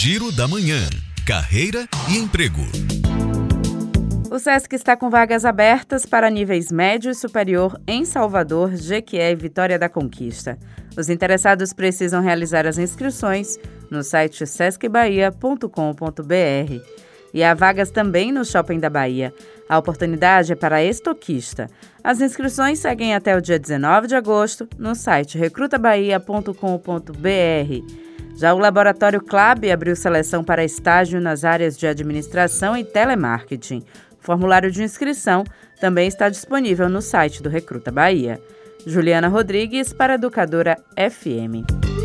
Giro da Manhã. Carreira e emprego. O SESC está com vagas abertas para níveis médio e superior em Salvador, Jequié e Vitória da Conquista. Os interessados precisam realizar as inscrições no site sescbahia.com.br. E há vagas também no Shopping da Bahia. A oportunidade é para estoquista. As inscrições seguem até o dia 19 de agosto no site recrutabahia.com.br. Já o Laboratório CLAB abriu seleção para estágio nas áreas de administração e telemarketing. O formulário de inscrição também está disponível no site do Recruta Bahia. Juliana Rodrigues para Educadora FM.